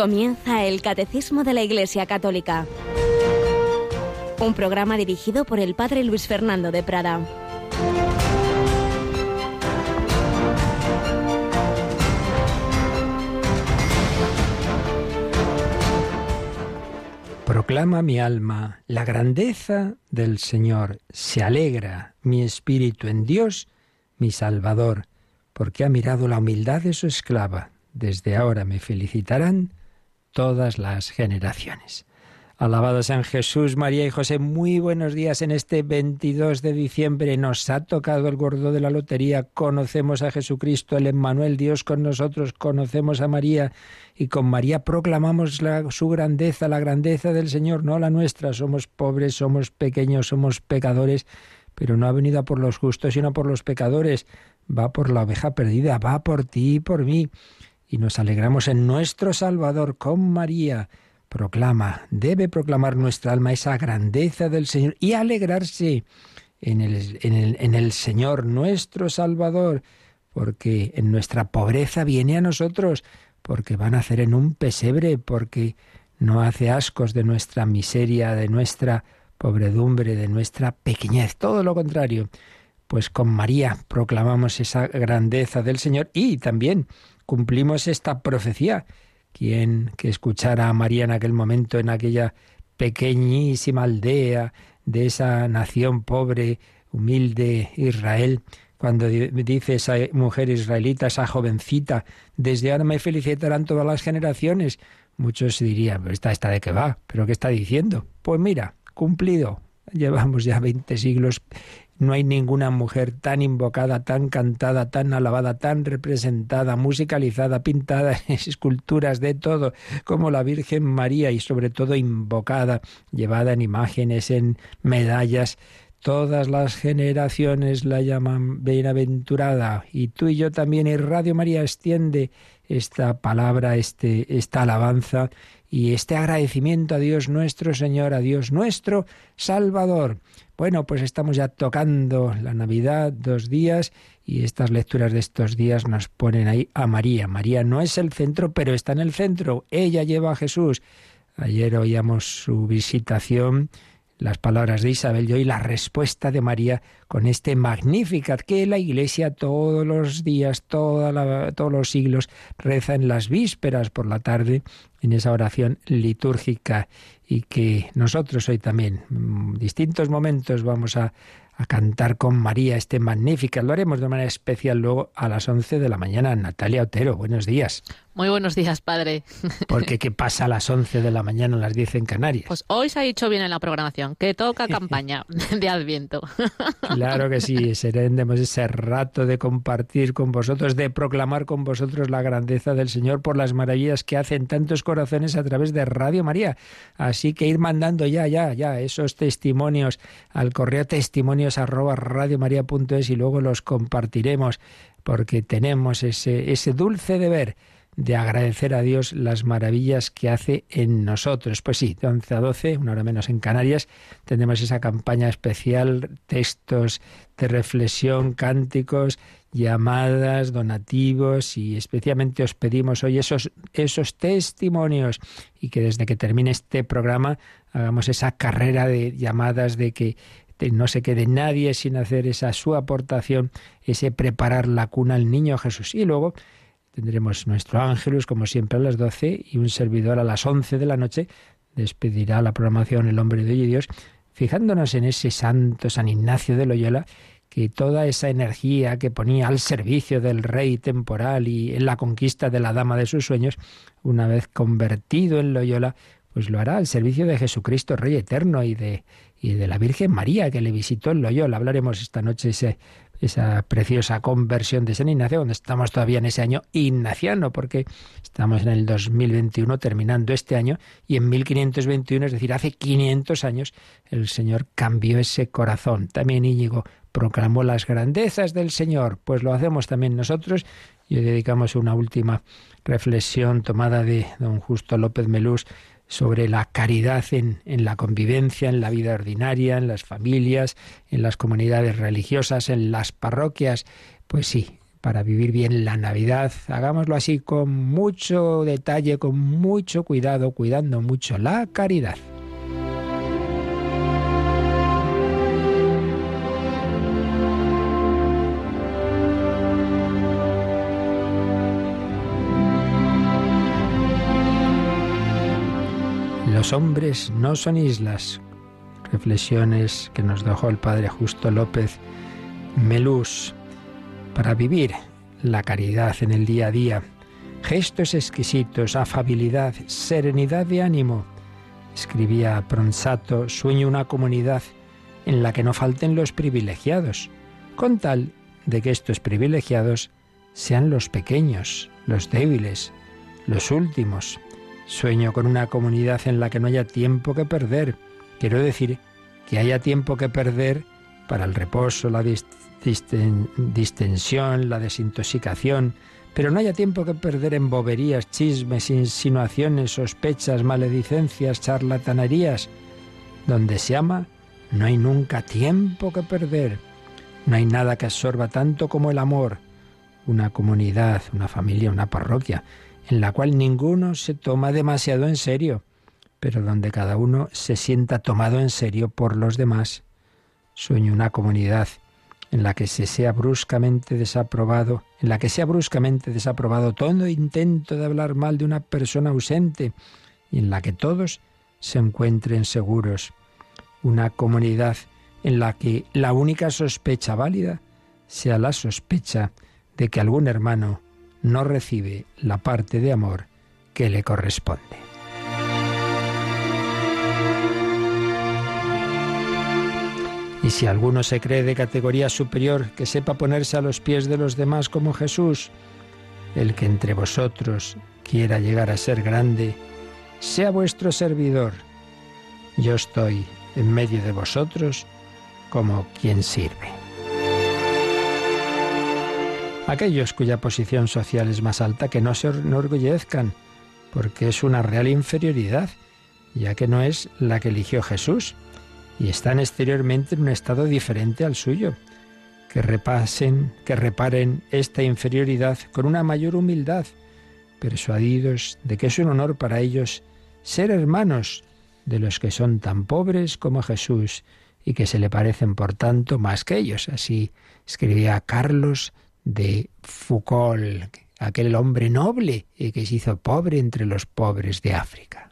Comienza el Catecismo de la Iglesia Católica. Un programa dirigido por el Padre Luis Fernando de Prada. Proclama mi alma la grandeza del Señor. Se alegra mi espíritu en Dios, mi Salvador, porque ha mirado la humildad de su esclava. Desde ahora me felicitarán todas las generaciones. Alabado sean Jesús, María y José. Muy buenos días en este 22 de diciembre. Nos ha tocado el gordo de la lotería. Conocemos a Jesucristo, el Emmanuel, Dios con nosotros. Conocemos a María y con María proclamamos su grandeza, la grandeza del Señor, no la nuestra. Somos pobres, somos pequeños, somos pecadores, pero no ha venido por los justos, sino por los pecadores. Va por la oveja perdida, va por ti y por mí. Y nos alegramos en nuestro Salvador con María proclama, debe proclamar nuestra alma esa grandeza del Señor y alegrarse en el, en el, en el Señor, nuestro Salvador, porque en nuestra pobreza viene a nosotros, porque va a nacer en un pesebre, porque no hace ascos de nuestra miseria, de nuestra pobredumbre, de nuestra pequeñez, todo lo contrario. Pues con María proclamamos esa grandeza del Señor y también cumplimos esta profecía quien que escuchara a María en aquel momento, en aquella pequeñísima aldea de esa nación pobre, humilde Israel, cuando dice esa mujer israelita, esa jovencita, desde ahora me felicitarán todas las generaciones, muchos dirían, ¿esta, esta de qué va? ¿Pero qué está diciendo? Pues mira, cumplido. Llevamos ya 20 siglos no hay ninguna mujer tan invocada, tan cantada, tan alabada, tan representada, musicalizada, pintada en esculturas de todo, como la Virgen María y sobre todo invocada, llevada en imágenes, en medallas. Todas las generaciones la llaman bienaventurada y tú y yo también y Radio María extiende esta palabra, este, esta alabanza y este agradecimiento a Dios nuestro Señor, a Dios nuestro Salvador. Bueno, pues estamos ya tocando la Navidad dos días y estas lecturas de estos días nos ponen ahí a María. María no es el centro, pero está en el centro. Ella lleva a Jesús. Ayer oíamos su visitación las palabras de Isabel y hoy la respuesta de María con este Magnificat que la Iglesia todos los días, todos los siglos reza en las vísperas por la tarde en esa oración litúrgica y que nosotros hoy también, en distintos momentos, vamos a a cantar con María este magnífica. Lo haremos de manera especial luego a las 11 de la mañana. Natalia Otero, buenos días. Muy buenos días, padre. Porque ¿qué pasa a las 11 de la mañana, a las 10 en Canarias? Pues hoy se ha dicho bien en la programación, que toca campaña de Adviento. Claro que sí, seremos ese rato de compartir con vosotros, de proclamar con vosotros la grandeza del Señor por las maravillas que hacen tantos corazones a través de Radio María. Así que ir mandando ya, ya, ya esos testimonios al correo testimonios arroba y luego los compartiremos porque tenemos ese, ese dulce deber de agradecer a Dios las maravillas que hace en nosotros. Pues sí, de 11 a 12, una hora menos en Canarias, tenemos esa campaña especial, textos de reflexión, cánticos, llamadas, donativos y especialmente os pedimos hoy esos, esos testimonios y que desde que termine este programa hagamos esa carrera de llamadas de que no se quede nadie sin hacer esa su aportación, ese preparar la cuna al niño Jesús. Y luego tendremos nuestro ángelus, como siempre, a las 12 y un servidor a las 11 de la noche. Despedirá la programación El Hombre de Dios, fijándonos en ese santo San Ignacio de Loyola, que toda esa energía que ponía al servicio del rey temporal y en la conquista de la dama de sus sueños, una vez convertido en Loyola, pues lo hará al servicio de Jesucristo, Rey eterno, y de y de la Virgen María que le visitó en Loyola. Hablaremos esta noche ese, esa preciosa conversión de San Ignacio, donde estamos todavía en ese año ignaciano, porque estamos en el 2021 terminando este año y en 1521, es decir, hace 500 años, el Señor cambió ese corazón. También Íñigo proclamó las grandezas del Señor, pues lo hacemos también nosotros y hoy dedicamos una última reflexión tomada de don Justo López Melús sobre la caridad en, en, la convivencia, en la vida ordinaria, en las familias, en las comunidades religiosas, en las parroquias. Pues sí, para vivir bien la Navidad. Hagámoslo así con mucho detalle, con mucho cuidado, cuidando mucho la caridad. Los hombres no son islas. Reflexiones que nos dejó el padre Justo López Melús para vivir la caridad en el día a día. Gestos exquisitos, afabilidad, serenidad de ánimo. Escribía Pronsato, sueño una comunidad en la que no falten los privilegiados, con tal de que estos privilegiados sean los pequeños, los débiles, los últimos. Sueño con una comunidad en la que no haya tiempo que perder. Quiero decir que haya tiempo que perder para el reposo, la distensión, la desintoxicación, pero no haya tiempo que perder en boberías, chismes, insinuaciones, sospechas, maledicencias, charlatanerías. Donde se ama, no hay nunca tiempo que perder. No hay nada que absorba tanto como el amor. Una comunidad, una familia, una parroquia en la cual ninguno se toma demasiado en serio, pero donde cada uno se sienta tomado en serio por los demás. Sueño una comunidad en la que se sea bruscamente desaprobado, en la que sea bruscamente desaprobado todo intento de hablar mal de una persona ausente y en la que todos se encuentren seguros. Una comunidad en la que la única sospecha válida sea la sospecha de que algún hermano no recibe la parte de amor que le corresponde. Y si alguno se cree de categoría superior, que sepa ponerse a los pies de los demás como Jesús, el que entre vosotros quiera llegar a ser grande, sea vuestro servidor. Yo estoy en medio de vosotros como quien sirve. Aquellos cuya posición social es más alta que no se enorgullezcan, porque es una real inferioridad, ya que no es la que eligió Jesús, y están exteriormente en un estado diferente al suyo. Que repasen, que reparen esta inferioridad con una mayor humildad, persuadidos de que es un honor para ellos ser hermanos de los que son tan pobres como Jesús y que se le parecen por tanto más que ellos. Así escribía Carlos de Foucault, aquel hombre noble y que se hizo pobre entre los pobres de África.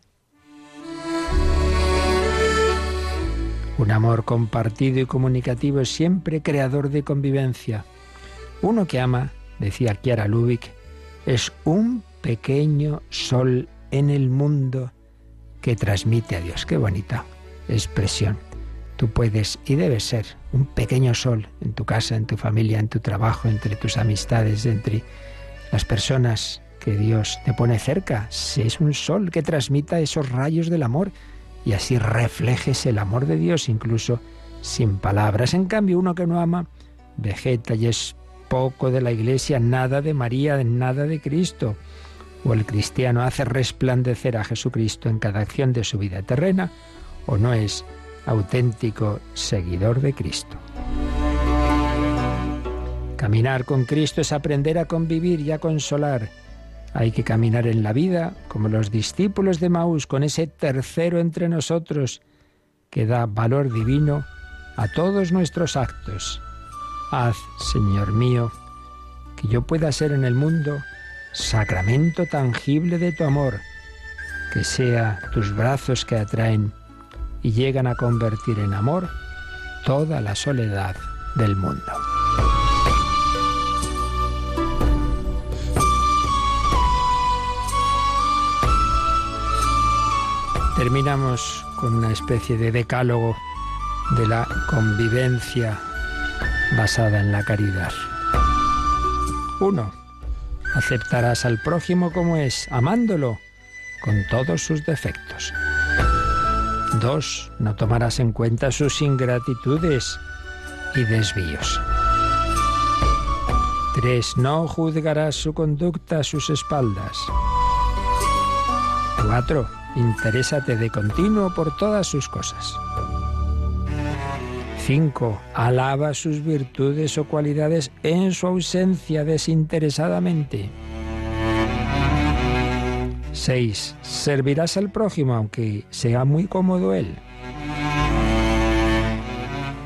Un amor compartido y comunicativo es siempre creador de convivencia. Uno que ama, decía Kiara Lubick, es un pequeño sol en el mundo que transmite a Dios. Qué bonita expresión. Tú puedes y debes ser un pequeño sol en tu casa, en tu familia, en tu trabajo, entre tus amistades, entre las personas que Dios te pone cerca. Si es un sol que transmita esos rayos del amor y así reflejes el amor de Dios incluso sin palabras. En cambio, uno que no ama, vegeta y es poco de la iglesia, nada de María, nada de Cristo. O el cristiano hace resplandecer a Jesucristo en cada acción de su vida terrena, o no es auténtico seguidor de Cristo. Caminar con Cristo es aprender a convivir y a consolar. Hay que caminar en la vida como los discípulos de Maús, con ese tercero entre nosotros que da valor divino a todos nuestros actos. Haz, Señor mío, que yo pueda ser en el mundo sacramento tangible de tu amor, que sea tus brazos que atraen y llegan a convertir en amor toda la soledad del mundo. Terminamos con una especie de decálogo de la convivencia basada en la caridad. Uno, Aceptarás al prójimo como es, amándolo con todos sus defectos. 2. No tomarás en cuenta sus ingratitudes y desvíos. 3. No juzgarás su conducta a sus espaldas. 4. Interésate de continuo por todas sus cosas. 5. Alaba sus virtudes o cualidades en su ausencia desinteresadamente. 6. Servirás al prójimo aunque sea muy cómodo él.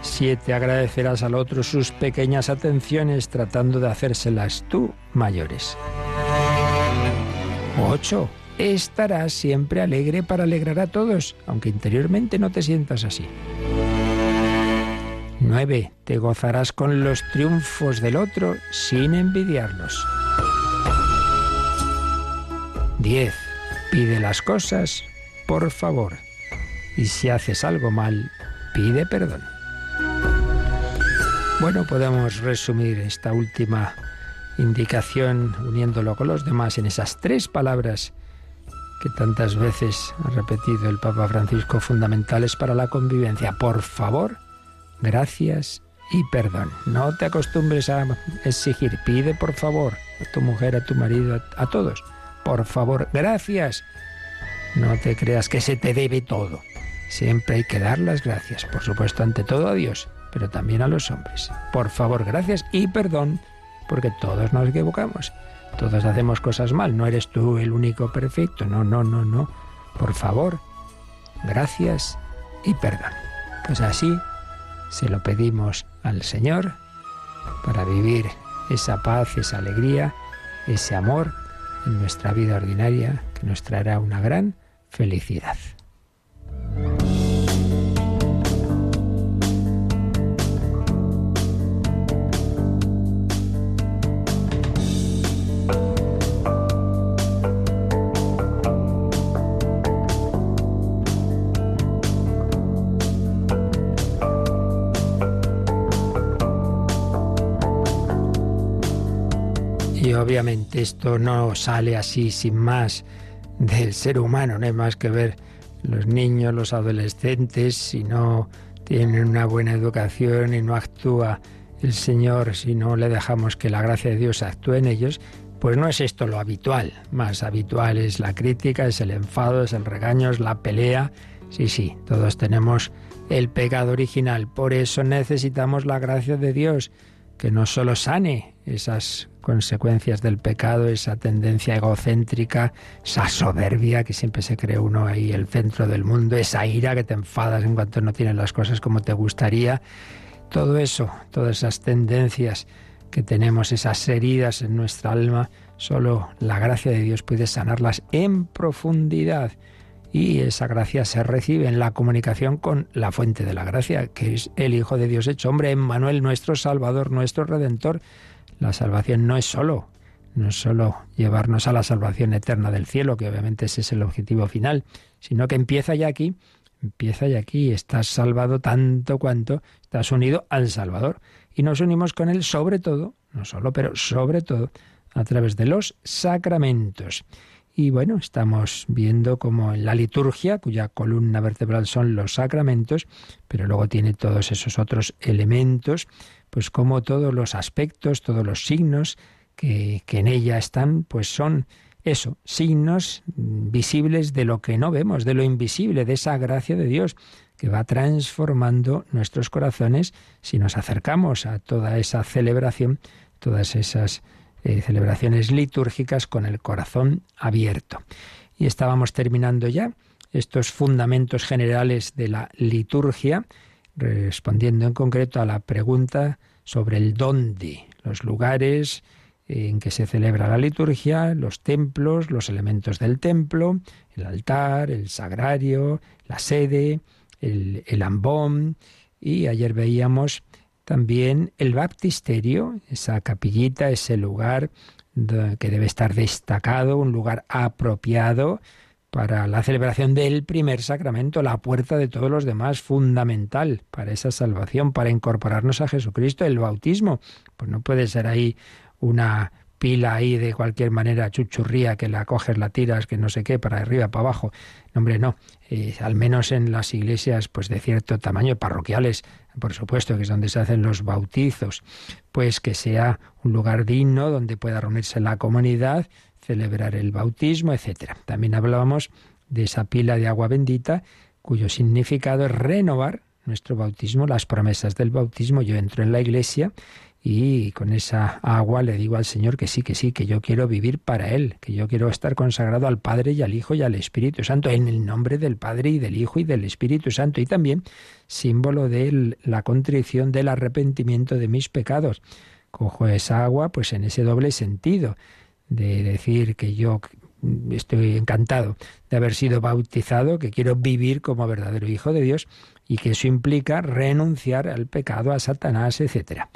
7. Agradecerás al otro sus pequeñas atenciones tratando de hacérselas tú mayores. 8. Estarás siempre alegre para alegrar a todos, aunque interiormente no te sientas así. 9. Te gozarás con los triunfos del otro sin envidiarlos. 10. Pide las cosas, por favor. Y si haces algo mal, pide perdón. Bueno, podemos resumir esta última indicación uniéndolo con los demás en esas tres palabras que tantas veces ha repetido el Papa Francisco, fundamentales para la convivencia. Por favor, gracias y perdón. No te acostumbres a exigir, pide por favor a tu mujer, a tu marido, a, a todos. Por favor, gracias. No te creas que se te debe todo. Siempre hay que dar las gracias, por supuesto, ante todo a Dios, pero también a los hombres. Por favor, gracias y perdón, porque todos nos equivocamos. Todos hacemos cosas mal, no eres tú el único perfecto, no, no, no, no. Por favor, gracias y perdón. Pues así se lo pedimos al Señor para vivir esa paz, esa alegría, ese amor en nuestra vida ordinaria que nos traerá una gran felicidad. Obviamente esto no sale así sin más del ser humano, no hay más que ver los niños, los adolescentes, si no tienen una buena educación y no actúa el Señor, si no le dejamos que la gracia de Dios actúe en ellos, pues no es esto lo habitual. Más habitual es la crítica, es el enfado, es el regaño, es la pelea. Sí, sí, todos tenemos el pecado original. Por eso necesitamos la gracia de Dios, que no solo sane esas consecuencias del pecado, esa tendencia egocéntrica, esa soberbia que siempre se cree uno ahí el centro del mundo, esa ira que te enfadas en cuanto no tienes las cosas como te gustaría. Todo eso, todas esas tendencias que tenemos, esas heridas en nuestra alma, solo la gracia de Dios puede sanarlas en profundidad. Y esa gracia se recibe en la comunicación con la fuente de la gracia, que es el Hijo de Dios hecho hombre, Emmanuel, nuestro Salvador, nuestro Redentor. La salvación no es solo, no es solo llevarnos a la salvación eterna del cielo, que obviamente ese es el objetivo final, sino que empieza ya aquí, empieza ya aquí, estás salvado tanto cuanto estás unido al Salvador. Y nos unimos con Él sobre todo, no solo, pero sobre todo, a través de los sacramentos. Y bueno, estamos viendo como en la liturgia, cuya columna vertebral son los sacramentos, pero luego tiene todos esos otros elementos, pues como todos los aspectos, todos los signos que, que en ella están, pues son eso, signos visibles de lo que no vemos, de lo invisible, de esa gracia de Dios que va transformando nuestros corazones si nos acercamos a toda esa celebración, todas esas eh, celebraciones litúrgicas con el corazón abierto. Y estábamos terminando ya estos fundamentos generales de la liturgia, respondiendo en concreto a la pregunta sobre el dónde, los lugares en que se celebra la liturgia, los templos, los elementos del templo, el altar, el sagrario, la sede, el, el ambón, y ayer veíamos también el baptisterio, esa capillita, ese lugar que debe estar destacado, un lugar apropiado para la celebración del primer sacramento, la puerta de todos los demás, fundamental para esa salvación, para incorporarnos a Jesucristo, el bautismo. Pues no puede ser ahí una pila ahí de cualquier manera chuchurría que la coges, la tiras, que no sé qué, para arriba, para abajo. hombre, no. Eh, al menos en las iglesias pues de cierto tamaño, parroquiales, por supuesto, que es donde se hacen los bautizos, pues que sea un lugar digno donde pueda reunirse la comunidad, celebrar el bautismo, etcétera. También hablábamos de esa pila de agua bendita cuyo significado es renovar nuestro bautismo, las promesas del bautismo. Yo entro en la iglesia y con esa agua le digo al Señor que sí, que sí, que yo quiero vivir para Él, que yo quiero estar consagrado al Padre y al Hijo y al Espíritu Santo, en el nombre del Padre y del Hijo y del Espíritu Santo, y también símbolo de la contrición, del arrepentimiento de mis pecados. Cojo esa agua pues en ese doble sentido, de decir que yo estoy encantado de haber sido bautizado, que quiero vivir como verdadero Hijo de Dios, y que eso implica renunciar al pecado, a Satanás, etcétera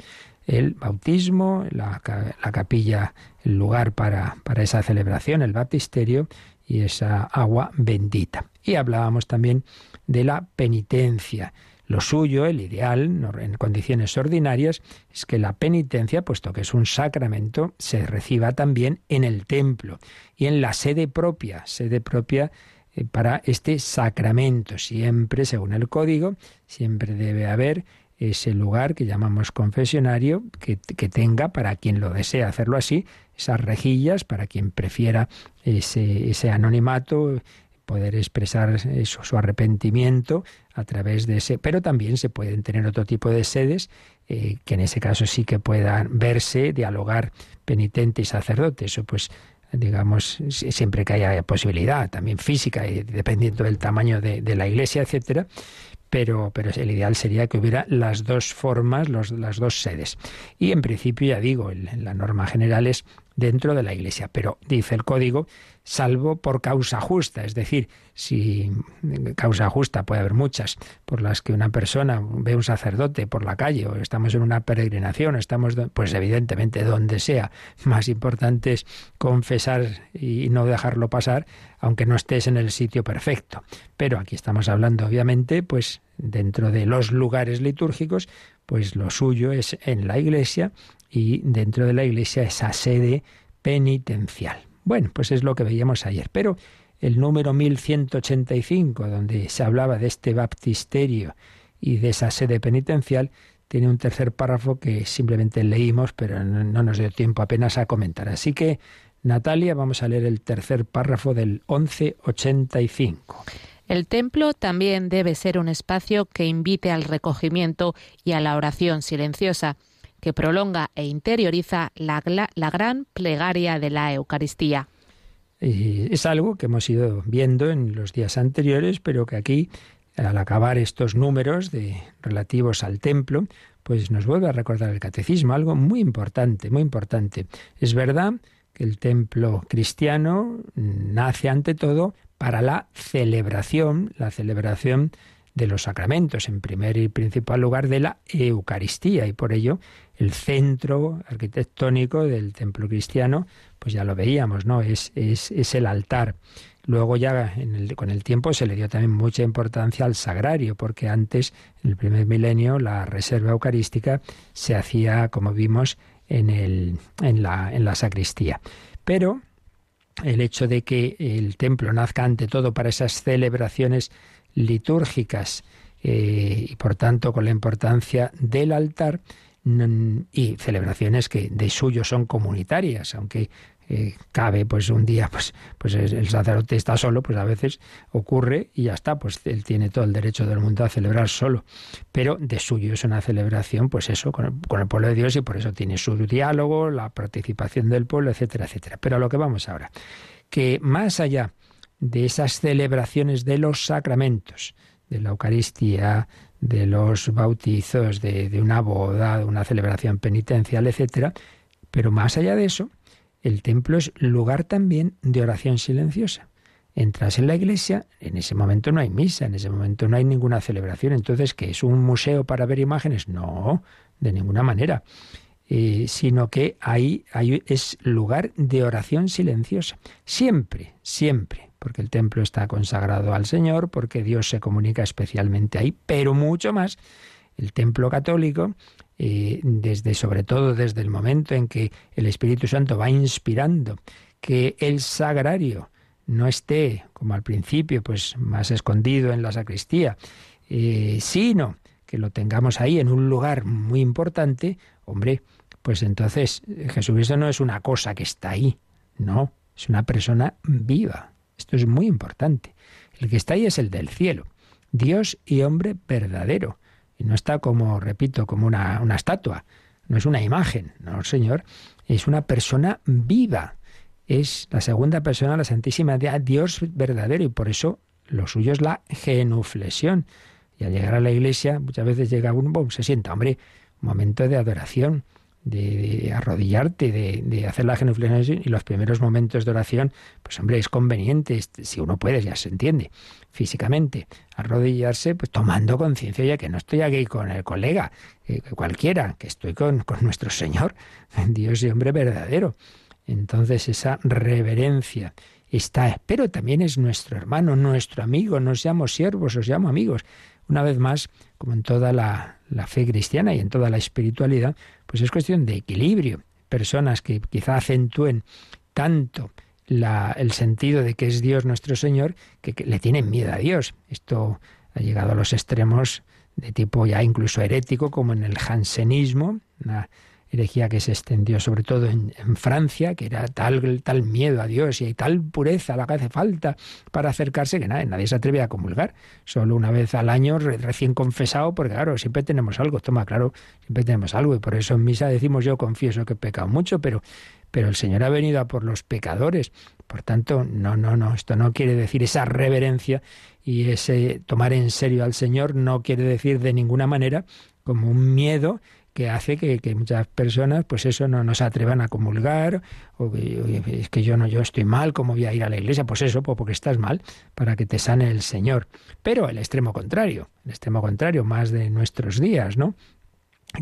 el bautismo, la, capilla, el lugar para, para esa celebración, el baptisterio y esa agua bendita. Y hablábamos también de la penitencia. Lo suyo, el ideal, en condiciones ordinarias, es que la penitencia, puesto que es un sacramento, se reciba también en el templo y en la sede propia, sede propia eh, para este sacramento. Siempre, según el código, siempre debe haber ese lugar que llamamos confesionario, que, tenga, para quien lo desea hacerlo así, esas rejillas, para quien prefiera ese, ese anonimato, poder expresar su arrepentimiento a través de ese, pero también se pueden tener otro tipo de sedes eh, que en ese caso sí que puedan verse, dialogar penitente y sacerdote. Eso pues digamos, siempre que haya posibilidad, también física, dependiendo del tamaño de, la iglesia, etcétera, pero, pero el ideal sería que hubiera las dos formas, los, las dos sedes. Y en principio, ya digo, la norma general es dentro de la Iglesia, pero dice el código, salvo por causa justa, es decir, si causa justa puede haber muchas, por las que una persona ve un sacerdote por la calle o estamos en una peregrinación, estamos pues evidentemente donde sea, más importante es confesar y no dejarlo pasar, aunque no estés en el sitio perfecto. Pero aquí estamos hablando obviamente pues dentro de los lugares litúrgicos, pues lo suyo es en la iglesia y dentro de la iglesia esa sede penitencial. Bueno, pues es lo que veíamos ayer, pero el número 1185, donde se hablaba de este baptisterio y de esa sede penitencial, tiene un tercer párrafo que simplemente leímos, pero no, nos dio tiempo apenas a comentar. Así que, Natalia, vamos a leer el tercer párrafo del 1185. El templo también debe ser un espacio que invite al recogimiento y a la oración silenciosa que prolonga e interioriza la, la gran plegaria de la Eucaristía. es algo que hemos ido viendo en los días anteriores, pero que aquí, al acabar estos números de, relativos al templo, pues nos vuelve a recordar el catecismo, algo muy importante, muy importante. Es verdad que el templo cristiano nace ante todo para la celebración, la celebración de los sacramentos, en primer y principal lugar de la Eucaristía, y por ello el centro arquitectónico del templo cristiano, pues ya lo veíamos, ¿no? Es, es, es el altar. Luego ya con el tiempo se le dio también mucha importancia al sagrario, porque antes, en el primer milenio, la reserva eucarística se hacía, como vimos, en, el, en, la, en la sacristía. Pero el hecho de que el templo nazca ante todo para esas celebraciones litúrgicas eh, y por tanto con la importancia del altar, y celebraciones que de suyo son comunitarias, aunque eh, cabe pues un día pues pues el sacerdote está solo pues a veces ocurre y ya está pues él tiene todo el derecho del mundo a celebrar solo. Pero de suyo es una celebración pues eso con el, con el pueblo de Dios y por eso tiene su diálogo la participación del pueblo etcétera etcétera. Pero a lo que vamos ahora que más allá de esas celebraciones de los sacramentos de la Eucaristía de los bautizos, de, una boda, de una celebración penitencial, etcétera. Pero más allá de eso, el templo es lugar también de oración silenciosa. Entras en la iglesia, en ese momento no hay misa, en ese momento no hay ninguna celebración. Entonces, ¿qué es un museo para ver imágenes? No, de ninguna manera. Eh, sino que ahí, es lugar de oración silenciosa. Siempre, siempre porque el templo está consagrado al Señor, porque Dios se comunica especialmente ahí, pero mucho más el templo católico, eh, desde sobre todo desde el momento en que el Espíritu Santo va inspirando que el sagrario no esté, como al principio, pues más escondido en la sacristía, eh, sino que lo tengamos ahí en un lugar muy importante, hombre, pues entonces Jesucristo no es una cosa que está ahí, no, es una persona viva, esto es muy importante. El que está ahí es el del cielo. Dios y hombre verdadero. Y no está como, repito, como una, una estatua, no es una imagen, no, Señor, es una persona viva. Es la segunda persona, la Santísima Dios verdadero, y por eso lo suyo es la genuflexión. Y al llegar a la iglesia, muchas veces llega uno, se sienta, hombre, momento de adoración de, arrodillarte, de, hacer la genuflexión y los primeros momentos de oración, pues hombre, es conveniente, si uno puede, ya se entiende, físicamente, arrodillarse, pues tomando conciencia ya que no estoy aquí con el colega, eh, cualquiera, que estoy con, con nuestro Señor, Dios y hombre verdadero. Entonces esa reverencia está, pero también es nuestro hermano, nuestro amigo, no seamos siervos, os llamo amigos. Una vez más, como en toda la, fe cristiana y en toda la espiritualidad, pues es cuestión de equilibrio. Personas que quizá acentúen tanto la, el sentido de que es Dios nuestro Señor, que, le tienen miedo a Dios. Esto ha llegado a los extremos de tipo ya incluso herético, como en el jansenismo, herejía que se extendió sobre todo en, Francia, que era tal, tal miedo a Dios y hay tal pureza la que hace falta para acercarse que nadie, nadie se atreve a comulgar. Solo una vez al año, recién confesado, porque claro, siempre tenemos algo, toma, claro, siempre tenemos algo y por eso en misa decimos yo confieso que he pecado mucho, pero, pero el Señor ha venido a por los pecadores. Por tanto, no, no, no, esto no quiere decir esa reverencia y ese tomar en serio al Señor no quiere decir de ninguna manera como un miedo que hace que, muchas personas, pues eso, no, nos se atrevan a comulgar, o que, es que yo no, yo estoy mal, ¿cómo voy a ir a la iglesia? Pues eso, pues porque estás mal, para que te sane el Señor. Pero el extremo contrario, el extremo contrario, más de nuestros días, ¿no?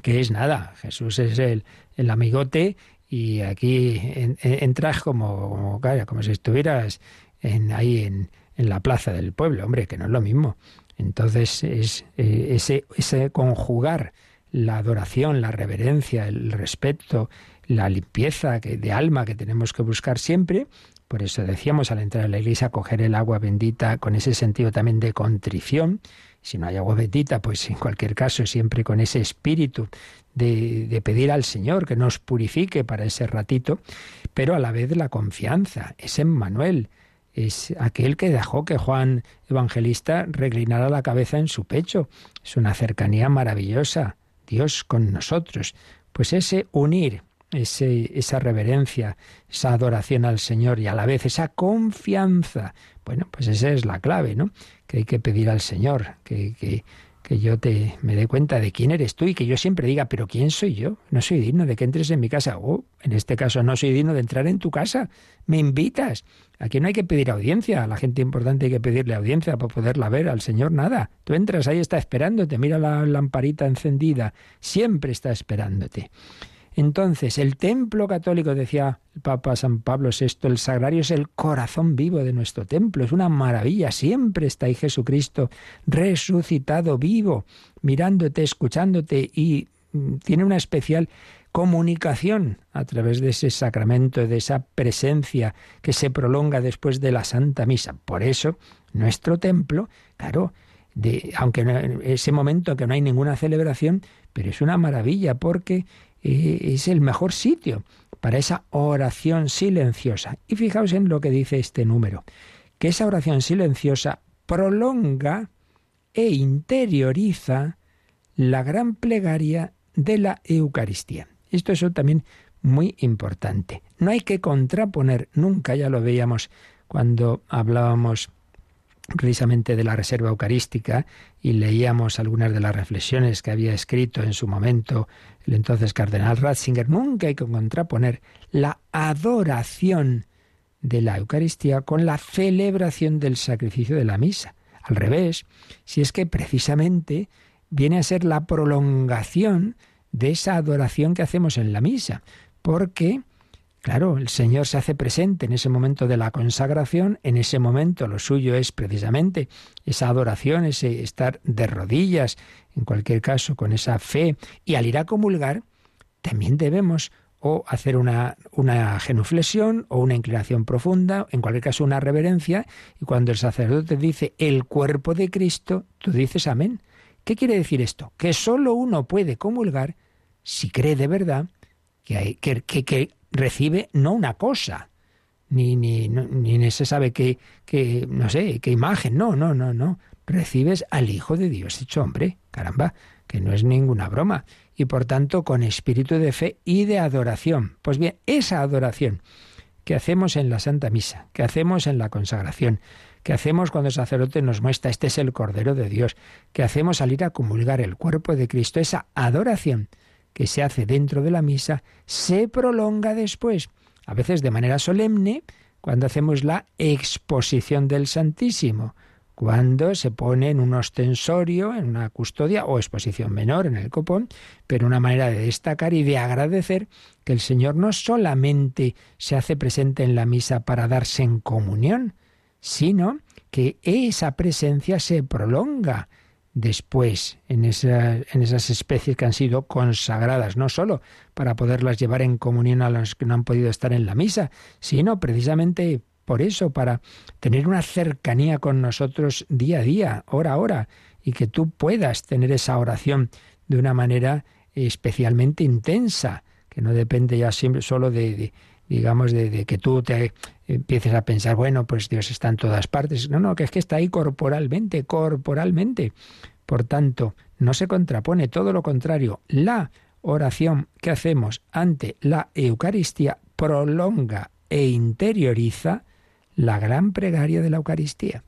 Que es nada, Jesús es el, el amigote y aquí entras como, como, como si estuvieras en, ahí en, en la plaza del pueblo, hombre, que no es lo mismo. Entonces es eh, ese, ese conjugar la adoración, la reverencia, el respeto, la limpieza de alma que tenemos que buscar siempre. Por eso decíamos al entrar a la iglesia coger el agua bendita con ese sentido también de contrición. Si no hay agua bendita, pues en cualquier caso siempre con ese espíritu de, de pedir al Señor que nos purifique para ese ratito, pero a la vez la confianza, es Emmanuel, es aquel que dejó que Juan Evangelista reclinara la cabeza en su pecho. Es una cercanía maravillosa. Dios con nosotros. Pues ese unir, ese, esa reverencia, esa adoración al Señor y a la vez esa confianza, bueno, pues esa es la clave, ¿no? Que hay que pedir al Señor, que, que, que yo te me dé cuenta de quién eres tú y que yo siempre diga, pero ¿quién soy yo? No soy digno de que entres en mi casa. O, en este caso, no soy digno de entrar en tu casa. Me invitas. Aquí no hay que pedir audiencia. A la gente importante hay que pedirle audiencia para poderla ver. Al Señor nada. Tú entras, ahí está esperándote. Mira la lamparita encendida. Siempre está esperándote. Entonces, el templo católico, decía el Papa San Pablo VI, el sagrario es el corazón vivo de nuestro templo, es una maravilla, siempre está ahí Jesucristo resucitado, vivo, mirándote, escuchándote y mm, tiene una especial comunicación a través de ese sacramento, de esa presencia que se prolonga después de la Santa Misa. Por eso, nuestro templo, claro, aunque en ese momento que no hay ninguna celebración, pero es una maravilla porque es el mejor sitio para esa oración silenciosa. Y fijaos en lo que dice este número, que esa oración silenciosa prolonga e interioriza la gran plegaria de la Eucaristía. Esto es también muy importante. No hay que contraponer nunca, ya lo veíamos cuando hablábamos precisamente de la reserva eucarística y leíamos algunas de las reflexiones que había escrito en su momento el entonces cardenal Ratzinger, nunca hay que contraponer la adoración de la Eucaristía con la celebración del sacrificio de la misa. Al revés, si es que precisamente viene a ser la prolongación de esa adoración que hacemos en la misa, porque Claro, el Señor se hace presente en ese momento de la consagración, en ese momento lo suyo es precisamente esa adoración, ese estar de rodillas, en cualquier caso, con esa fe, y al ir a comulgar, también debemos o hacer una, una genuflexión o una inclinación profunda, en cualquier caso una reverencia, y cuando el sacerdote dice el cuerpo de Cristo, tú dices amén. ¿Qué quiere decir esto? Que solo uno puede comulgar si cree de verdad que, hay, que, que recibe no una cosa, ni, ni, ni se sabe qué, qué, no sé, qué imagen, no, no, no, no. recibes al Hijo de Dios hecho hombre. Caramba, que no es ninguna broma. Y por tanto, con espíritu de fe y de adoración. Pues bien, esa adoración que hacemos en la Santa Misa, que hacemos en la consagración, que hacemos cuando el sacerdote nos muestra este es el Cordero de Dios, que hacemos al ir a comulgar el cuerpo de Cristo, esa adoración que se hace dentro de la misa, se prolonga después, a veces de manera solemne, cuando hacemos la exposición del Santísimo, cuando se pone en un ostensorio, en una custodia o exposición menor en el copón, pero una manera de destacar y de agradecer que el Señor no solamente se hace presente en la misa para darse en comunión, sino que esa presencia se prolonga después en, en esas especies que han sido consagradas, no solo para poderlas llevar en comunión a los que no han podido estar en la misa, sino precisamente por eso, para tener una cercanía con nosotros día a día, hora a hora, y que tú puedas tener esa oración de una manera especialmente intensa, que no depende ya siempre solo de, digamos, de, que tú te empieces a pensar, bueno, pues Dios está en todas partes. No, no, que es que está ahí corporalmente, corporalmente. Por tanto, no se contrapone, todo lo contrario. La oración que hacemos ante la Eucaristía prolonga e interioriza la gran pregaria de la Eucaristía.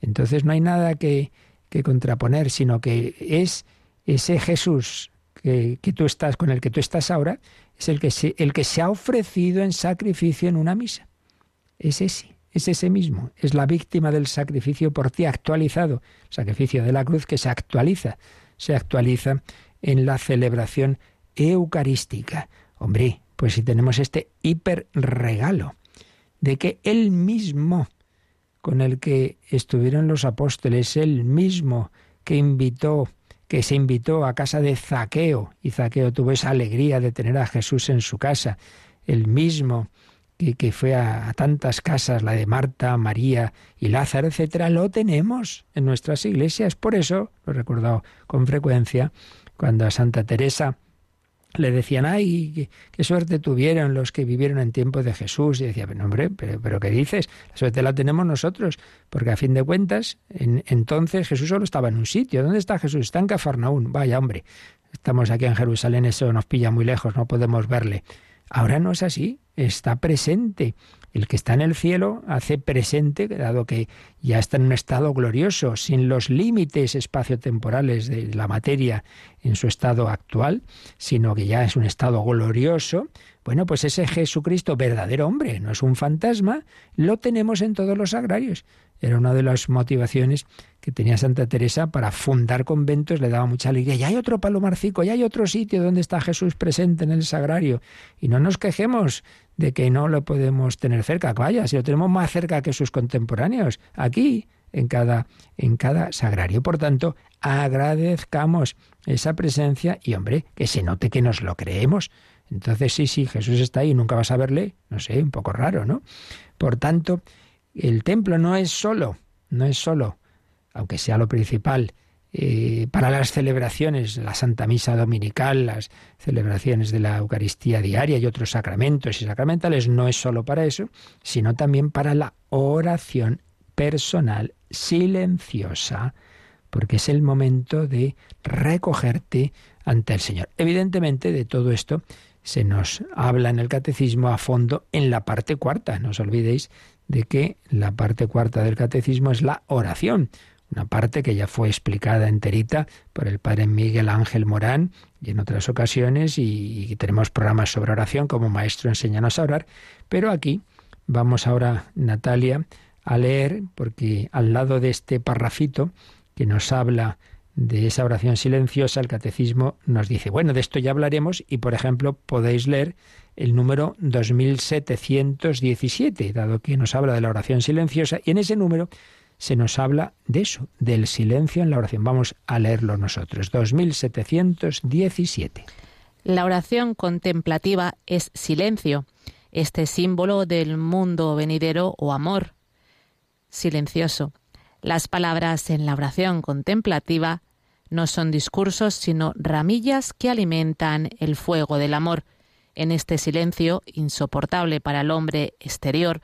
Entonces no hay nada que, que contraponer, sino que es ese Jesús que, tú estás, con el que tú estás ahora, es el que, se, el que se ha ofrecido en sacrificio en una misa. Es ese, es ese mismo, es la víctima del sacrificio por ti actualizado, sacrificio de la cruz que se actualiza, se actualiza en la celebración eucarística. Hombre, pues si tenemos este hiper regalo de que Él mismo, con el que estuvieron los apóstoles, Él mismo que invitó, que se invitó a casa de Zaqueo, y Zaqueo tuvo esa alegría de tener a Jesús en su casa, el mismo que, que fue a, a, tantas casas, la de Marta, María y Lázaro, etcétera, lo tenemos en nuestras iglesias. Por eso, lo he recordado con frecuencia, cuando a Santa Teresa le decían, ay, qué, suerte tuvieron los que vivieron en tiempos de Jesús. Y decía, pero hombre, pero, ¿qué dices? La suerte la tenemos nosotros, porque a fin de cuentas, en, entonces Jesús solo estaba en un sitio. ¿Dónde está Jesús? Está en Cafarnaún. Vaya, hombre, estamos aquí en Jerusalén, eso nos pilla muy lejos, no podemos verle. Ahora no es así, está presente. El que está en el cielo hace presente, dado que ya está en un estado glorioso, sin los límites espaciotemporales de la materia en su estado actual, sino que ya es un estado glorioso, bueno, pues ese Jesucristo verdadero hombre, no es un fantasma, lo tenemos en todos los agrarios. Era una de las motivaciones que tenía Santa Teresa para fundar conventos, le daba mucha alegría. Ya hay otro palomarcico, ya hay otro sitio donde está Jesús presente en el sagrario. Y no nos quejemos de que no lo podemos tener cerca. Vaya, si lo tenemos más cerca que sus contemporáneos, aquí, en cada, en cada sagrario. Por tanto, agradezcamos esa presencia y, hombre, que se note que nos lo creemos. Entonces, sí, sí, Jesús está ahí, nunca vas a verle, no sé, un poco raro, ¿no? Por tanto, el templo no es solo, no es solo, aunque sea lo principal, eh, para las celebraciones, la Santa Misa Dominical, las celebraciones de la Eucaristía diaria y otros sacramentos y sacramentales, no es solo para eso, sino también para la oración personal silenciosa, porque es el momento de recogerte ante el Señor. Evidentemente, de todo esto se nos habla en el catecismo a fondo en la parte cuarta. No os olvidéis de que la parte cuarta del catecismo es la oración, una parte que ya fue explicada enterita por el padre Miguel Ángel Morán y en otras ocasiones y, tenemos programas sobre oración como maestro enséñanos a orar, pero aquí vamos ahora, Natalia, a leer, porque al lado de este parrafito que nos habla de esa oración silenciosa, el catecismo nos dice, bueno, de esto ya hablaremos y, por ejemplo, podéis leer el número 2717, dado que nos habla de la oración silenciosa, y en ese número se nos habla de eso, del silencio en la oración. Vamos a leerlo nosotros, 2717. La oración contemplativa es silencio, este símbolo del mundo venidero o amor silencioso. Las palabras en la oración contemplativa no son discursos, sino ramillas que alimentan el fuego del amor en este silencio insoportable para el hombre exterior,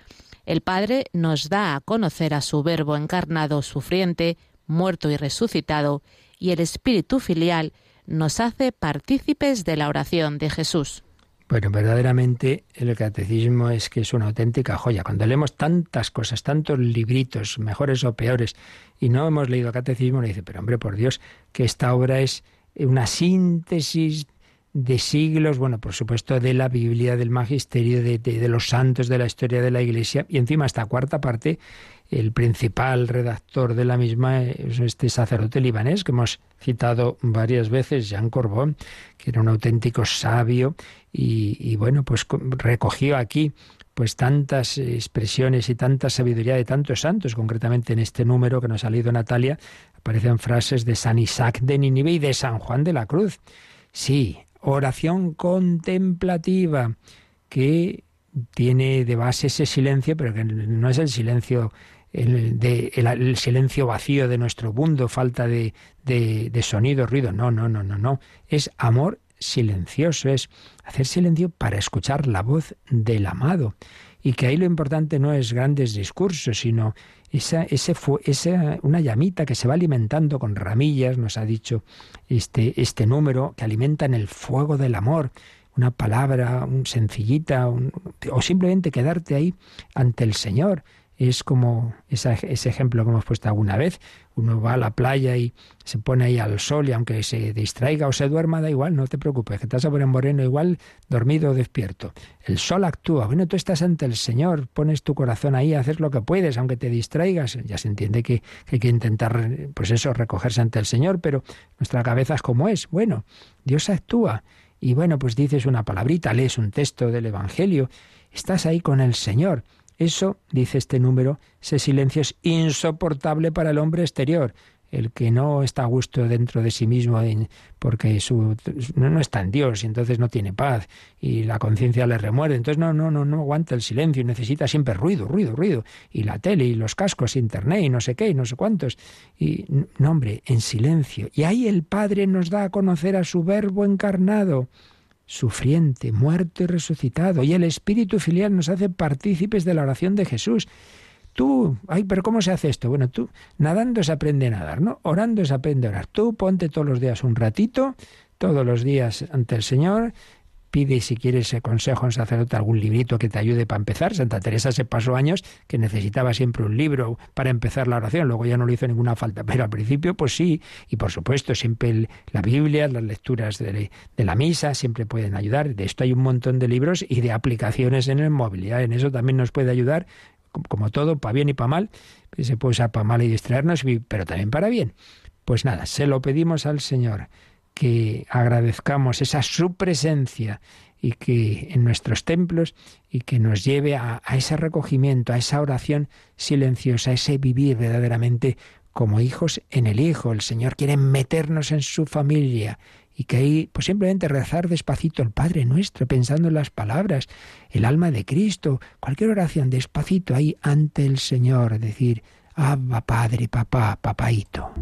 el Padre nos da a conocer a su Verbo encarnado sufriente, muerto y resucitado, y el Espíritu filial nos hace partícipes de la oración de Jesús. Bueno, verdaderamente el catecismo es que es una auténtica joya. Cuando leemos tantas cosas, tantos libritos, mejores o peores, y no hemos leído catecismo, le dice, pero hombre, por Dios, que esta obra es una síntesis de siglos, bueno, por supuesto, de la Biblia, del magisterio, de, de, los santos, de la historia de la Iglesia, y encima esta cuarta parte, el principal redactor de la misma es este sacerdote libanés que hemos citado varias veces, Jean Corbon, que era un auténtico sabio, y, bueno, pues recogió aquí pues tantas expresiones y tanta sabiduría de tantos santos, concretamente en este número que nos ha salido Natalia, aparecen frases de San Isaac de Ninive y de San Juan de la Cruz. Sí, oración contemplativa que tiene de base ese silencio, pero que no es el silencio el, silencio vacío de nuestro mundo, falta de, sonido, ruido. No, no, no, no, no. Es amor silencioso, es hacer silencio para escuchar la voz del amado. Y que ahí lo importante no es grandes discursos, sino esa, ese, esa, una llamita que se va alimentando con ramillas, nos ha dicho este, este número, que alimenta en el fuego del amor, una palabra un sencillita, o simplemente quedarte ahí ante el Señor es como ese ejemplo que hemos puesto alguna vez. Uno va a la playa y se pone ahí al sol y aunque se distraiga o se duerma, da igual, no te preocupes, que estás a poner moreno igual, dormido o despierto. El sol actúa. Bueno, tú estás ante el Señor, pones tu corazón ahí, haces lo que puedes, aunque te distraigas. Ya se entiende que, que hay que intentar, pues eso, recogerse ante el Señor, pero nuestra cabeza es como es. Bueno, Dios actúa. Y bueno, pues dices una palabrita, lees un texto del Evangelio, estás ahí con el Señor. Eso, dice este número, ese silencio es insoportable para el hombre exterior, el que no está a gusto dentro de sí mismo porque su, no, está en Dios y entonces no tiene paz y la conciencia le remuerde. Entonces no, no, no, no aguanta el silencio y necesita siempre ruido, ruido, ruido. Y la tele y los cascos, internet y no sé qué y no sé cuántos. Y no, hombre, en silencio. Y ahí el Padre nos da a conocer a su verbo encarnado sufriente, muerto y resucitado. Y el Espíritu filial nos hace partícipes de la oración de Jesús. Tú, ay, pero ¿cómo se hace esto? Bueno, tú, nadando se aprende a nadar, ¿no? Orando se aprende a orar. Tú ponte todos los días un ratito, todos los días ante el Señor, Pide si quieres consejo a un sacerdote algún librito que te ayude para empezar. Santa Teresa se pasó años que necesitaba siempre un libro para empezar la oración, luego ya no le hizo ninguna falta, pero al principio pues sí, y por supuesto siempre la Biblia, las lecturas de, la misa siempre pueden ayudar. De esto hay un montón de libros y de aplicaciones en el móvil, en eso también nos puede ayudar, como todo, para bien y para mal, se puede usar para mal y distraernos, pero también para bien. Pues nada, se lo pedimos al Señor que agradezcamos esa su presencia y que en nuestros templos y que nos lleve a, ese recogimiento, a esa oración silenciosa, a ese vivir verdaderamente como hijos en el Hijo. El Señor quiere meternos en su familia y que ahí pues simplemente rezar despacito el Padre nuestro, pensando en las palabras, el alma de Cristo, cualquier oración despacito ahí ante el Señor, decir, Abba Padre, papá, papaito.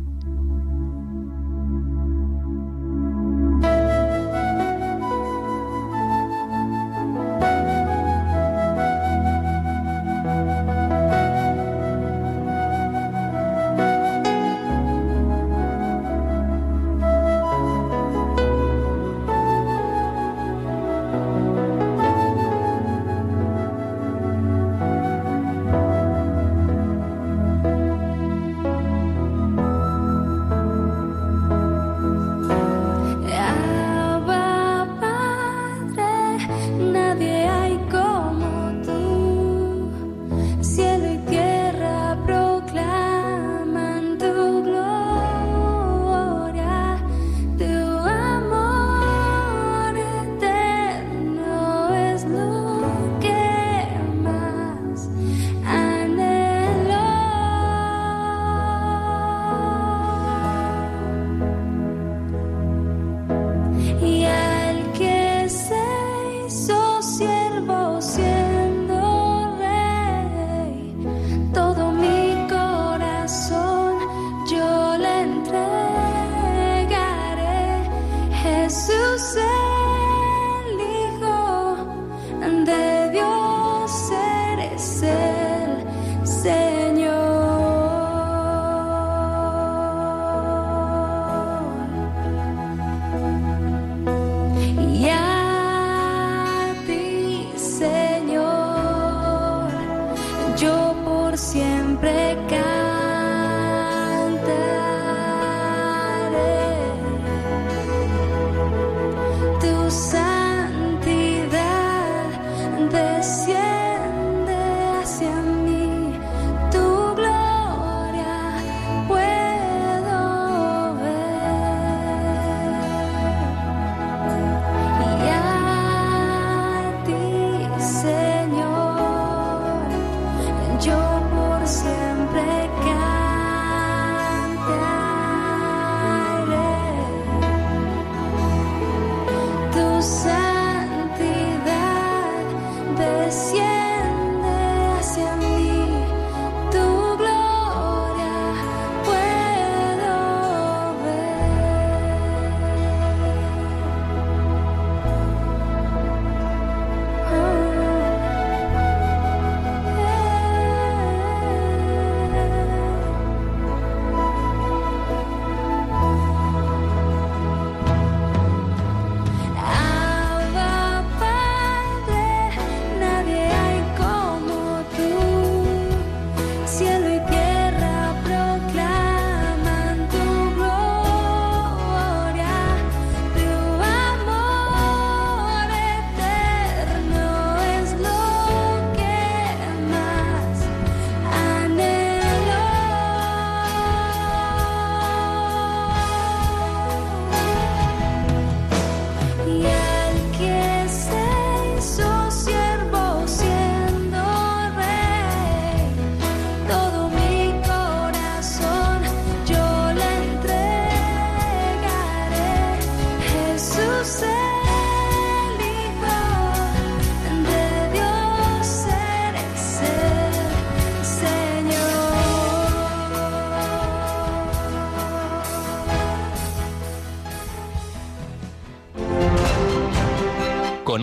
and then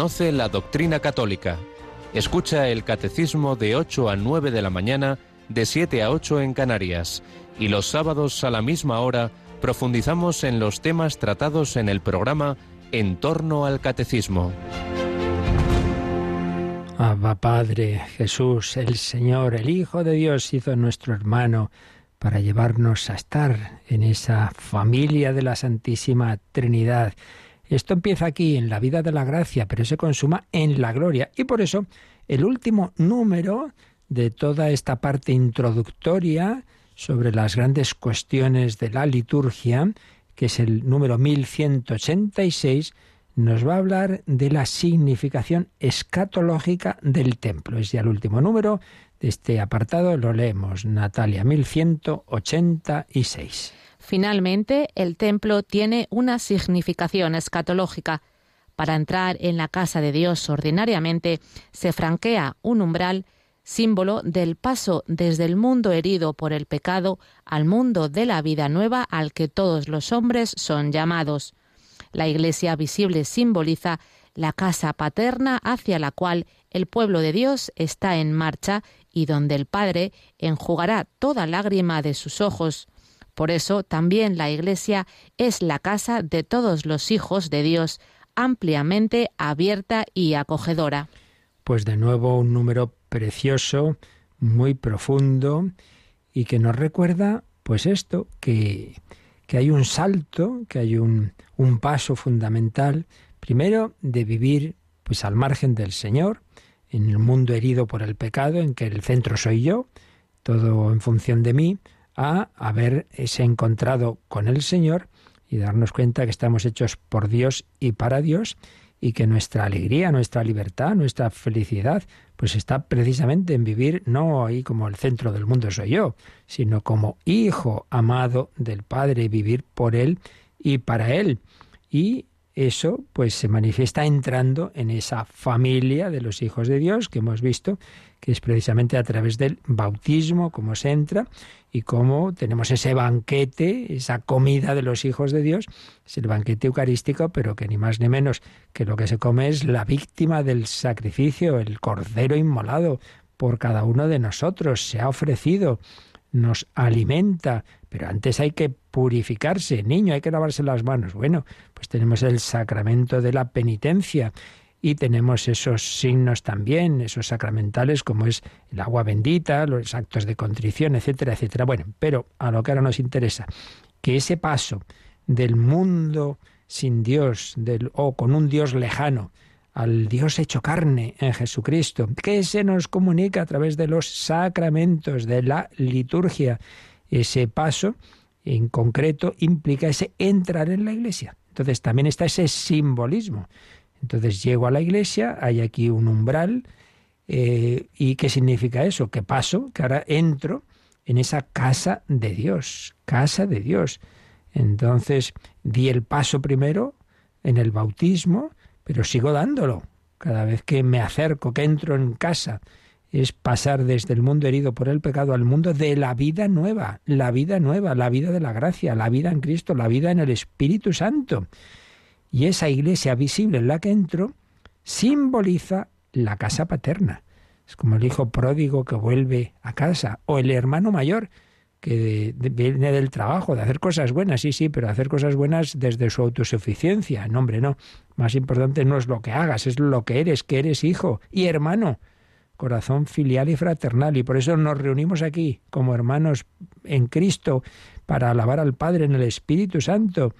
Conoce la doctrina católica. Escucha el catecismo de 8 a 9 de la mañana, de 7 a 8 en Canarias. Y los sábados a la misma hora profundizamos en los temas tratados en el programa En torno al catecismo. Abba Padre, Jesús, el Señor, el Hijo de Dios, hizo nuestro hermano para llevarnos a estar en esa familia de la Santísima Trinidad. Esto empieza aquí, en la vida de la gracia, pero se consuma en la gloria. Y por eso, el último número de toda esta parte introductoria sobre las grandes cuestiones de la liturgia, que es el número 1186, nos va a hablar de la significación escatológica del templo. Es ya el último número de este apartado, lo leemos, Natalia 1186. Finalmente, el templo tiene una significación escatológica. Para entrar en la casa de Dios ordinariamente se franquea un umbral símbolo del paso desde el mundo herido por el pecado al mundo de la vida nueva al que todos los hombres son llamados. La iglesia visible simboliza la casa paterna hacia la cual el pueblo de Dios está en marcha y donde el Padre enjugará toda lágrima de sus ojos. Por eso también la iglesia es la casa de todos los hijos de Dios, ampliamente abierta y acogedora. Pues de nuevo un número precioso, muy profundo y que nos recuerda pues esto, que, que hay un salto, que hay un, un paso fundamental, primero de vivir pues al margen del Señor, en el mundo herido por el pecado, en que el centro soy yo, todo en función de mí, a haberse encontrado con el Señor y darnos cuenta que estamos hechos por Dios y para Dios y que nuestra alegría, nuestra libertad, nuestra felicidad, pues está precisamente en vivir no ahí como el centro del mundo soy yo, sino como hijo amado del Padre, vivir por Él y para Él. Y eso pues se manifiesta entrando en esa familia de los hijos de Dios que hemos visto que es precisamente a través del bautismo como se entra y cómo tenemos ese banquete, esa comida de los hijos de Dios, es el banquete eucarístico, pero que ni más ni menos que lo que se come es la víctima del sacrificio, el cordero inmolado por cada uno de nosotros, se ha ofrecido, nos alimenta, pero antes hay que purificarse, niño, hay que lavarse las manos. Bueno, pues tenemos el sacramento de la penitencia y tenemos esos signos también, esos sacramentales como es el agua bendita, los actos de contrición, etcétera, etcétera. Bueno, pero a lo que ahora nos interesa, que ese paso del mundo sin Dios, del, o con un Dios lejano, al Dios hecho carne en Jesucristo, que se nos comunica a través de los sacramentos, de la liturgia. Ese paso en concreto implica ese entrar en la iglesia. Entonces también está ese simbolismo. Entonces llego a la iglesia, hay aquí un umbral, eh, ¿y qué significa eso? Que paso, que ahora entro en esa casa de Dios, casa de Dios. Entonces di el paso primero en el bautismo, pero sigo dándolo. Cada vez que me acerco, que entro en casa, es pasar desde el mundo herido por el pecado al mundo de la vida nueva, la vida nueva, la vida de la gracia, la vida en Cristo, la vida en el Espíritu Santo. Y esa iglesia visible en la que entro simboliza la casa paterna. Es como el hijo pródigo que vuelve a casa, o el hermano mayor que viene del trabajo, de hacer cosas buenas, sí, sí, pero hacer cosas buenas desde su autosuficiencia. No, hombre, no. Más importante no es lo que hagas, es lo que eres, que eres hijo y hermano. Corazón filial y fraternal. Y por eso nos reunimos aquí como hermanos en Cristo para alabar al Padre en el Espíritu Santo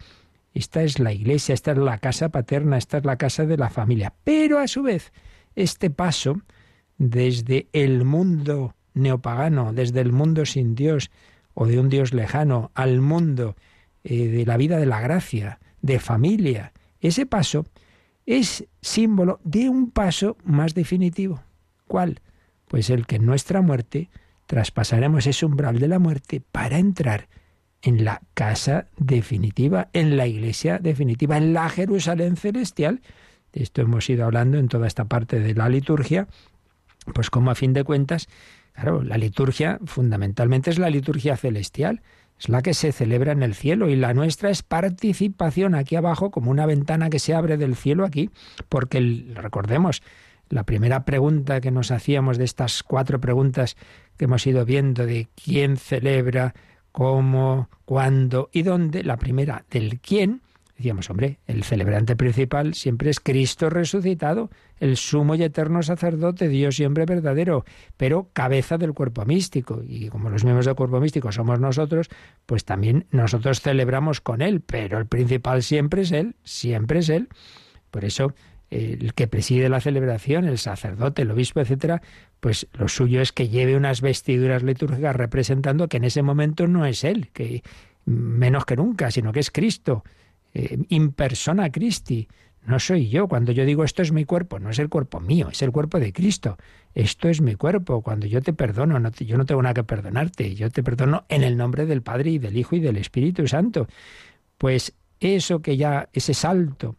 esta es la iglesia, esta es la casa paterna, esta es la casa de la familia. Pero a su vez, este paso desde el mundo neopagano, desde el mundo sin Dios o de un Dios lejano al mundo eh, de la vida de la gracia, de familia, ese paso es símbolo de un paso más definitivo. ¿Cuál? Pues el que en nuestra muerte traspasaremos ese umbral de la muerte para entrar en la casa definitiva, en la iglesia definitiva, en la Jerusalén celestial. De esto hemos ido hablando en toda esta parte de la liturgia, pues como a fin de cuentas, claro, la liturgia fundamentalmente es la liturgia celestial. es la que se celebra en el cielo y la nuestra es participación aquí abajo como una ventana que se abre del cielo aquí, porque recordemos, la primera pregunta que nos hacíamos de estas cuatro preguntas que hemos ido viendo de quién celebra, cómo, cuándo y dónde, la primera del quién, decíamos, hombre, el celebrante principal siempre es Cristo resucitado, el sumo y eterno sacerdote, Dios siempre verdadero, pero cabeza del cuerpo místico. Y como los miembros del cuerpo místico somos nosotros, pues también nosotros celebramos con Él, pero el principal siempre es Él, siempre es Él. Por eso el que preside la celebración, el sacerdote, el obispo, etcétera, pues lo suyo es que lleve unas vestiduras litúrgicas representando que en ese momento no es él, que menos que nunca, sino que es Cristo, eh, in persona Christi. No soy yo. Cuando yo digo esto es mi cuerpo, no es el cuerpo mío, es el cuerpo de Cristo. Esto es mi cuerpo. Cuando yo te perdono, no yo no tengo nada que perdonarte. Yo te perdono en el nombre del Padre y del Hijo y del Espíritu Santo. Pues eso que ya, ese salto